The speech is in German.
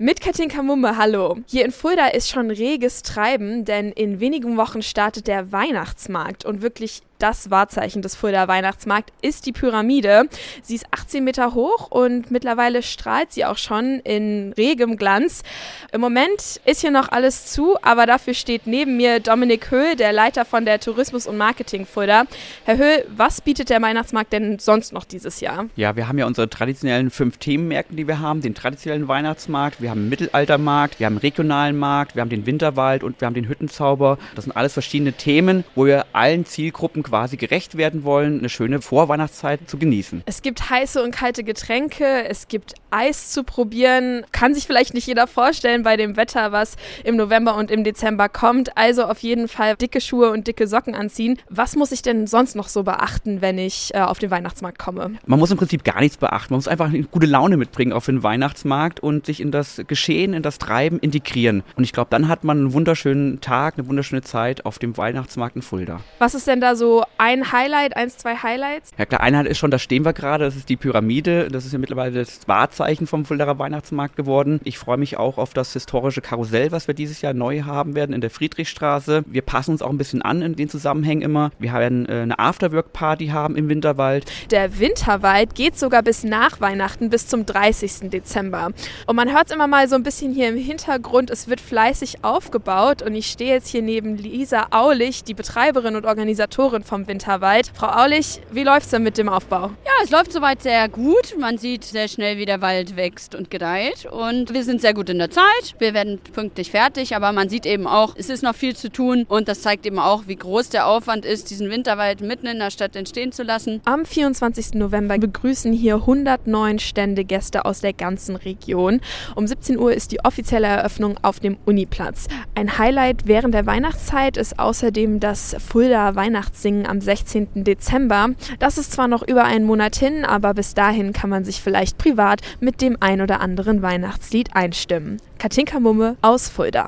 Mit Katinka Mumme, hallo. Hier in Fulda ist schon reges Treiben, denn in wenigen Wochen startet der Weihnachtsmarkt und wirklich das Wahrzeichen des Fulda Weihnachtsmarkt ist die Pyramide. Sie ist 18 Meter hoch und mittlerweile strahlt sie auch schon in regem Glanz. Im Moment ist hier noch alles zu, aber dafür steht neben mir Dominik Höhl, der Leiter von der Tourismus- und Marketing Fulda. Herr Höhl, was bietet der Weihnachtsmarkt denn sonst noch dieses Jahr? Ja, wir haben ja unsere traditionellen fünf Themenmärkte, die wir haben. Den traditionellen Weihnachtsmarkt, wir haben einen Mittelaltermarkt, wir haben einen regionalen Markt, wir haben den Winterwald und wir haben den Hüttenzauber. Das sind alles verschiedene Themen, wo wir allen Zielgruppen quasi gerecht werden wollen, eine schöne Vorweihnachtszeit zu genießen. Es gibt heiße und kalte Getränke, es gibt Eis zu probieren. Kann sich vielleicht nicht jeder vorstellen bei dem Wetter, was im November und im Dezember kommt. Also auf jeden Fall dicke Schuhe und dicke Socken anziehen. Was muss ich denn sonst noch so beachten, wenn ich äh, auf den Weihnachtsmarkt komme? Man muss im Prinzip gar nichts beachten. Man muss einfach eine gute Laune mitbringen auf den Weihnachtsmarkt und sich in das Geschehen, in das Treiben integrieren. Und ich glaube, dann hat man einen wunderschönen Tag, eine wunderschöne Zeit auf dem Weihnachtsmarkt in Fulda. Was ist denn da so ein Highlight, eins, zwei Highlights? Ja klar, Einheit ist schon, da stehen wir gerade, das ist die Pyramide. Das ist ja mittlerweile das Wahrzeichen vom Fuldaer Weihnachtsmarkt geworden. Ich freue mich auch auf das historische Karussell, was wir dieses Jahr neu haben werden in der Friedrichstraße. Wir passen uns auch ein bisschen an in den Zusammenhängen immer. Wir werden äh, eine Afterwork-Party haben im Winterwald. Der Winterwald geht sogar bis nach Weihnachten, bis zum 30. Dezember. Und man hört es immer mal so ein bisschen hier im Hintergrund, es wird fleißig aufgebaut und ich stehe jetzt hier neben Lisa Aulich, die Betreiberin und Organisatorin vom Winterwald. Frau Aulich, wie läuft es denn mit dem Aufbau? Ja, es läuft soweit sehr gut. Man sieht sehr schnell, wie der Wald wächst und gedeiht und wir sind sehr gut in der Zeit. Wir werden pünktlich fertig, aber man sieht eben auch, es ist noch viel zu tun und das zeigt eben auch, wie groß der Aufwand ist, diesen Winterwald mitten in der Stadt entstehen zu lassen. Am 24. November begrüßen hier 109 Stände Gäste aus der ganzen Region. Um 17 Uhr ist die offizielle Eröffnung auf dem Uniplatz. Ein Highlight während der Weihnachtszeit ist außerdem das Fulda Weihnachtssingen am 16. Dezember. Das ist zwar noch über einen Monat hin, aber bis dahin kann man sich vielleicht privat mit dem ein oder anderen Weihnachtslied einstimmen. Katinka Mumme aus Fulda.